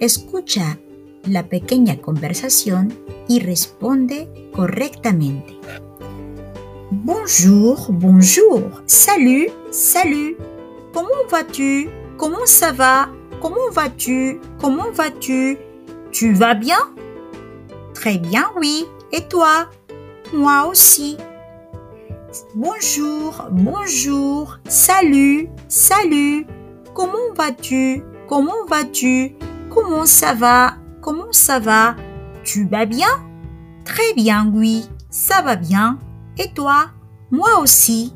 Escucha la pequeña conversación y responde correctamente. Bonjour, bonjour. Salut, salut. Comment vas-tu? Comment ça va? Comment vas-tu? Comment vas-tu? Tu vas bien? Très bien, oui. Et toi? Moi aussi. Bonjour, bonjour. Salut, salut. Comment vas-tu? Comment vas-tu? Comment ça va? Comment ça va? Tu vas bien? Très bien, oui. Ça va bien. Et toi? Moi aussi.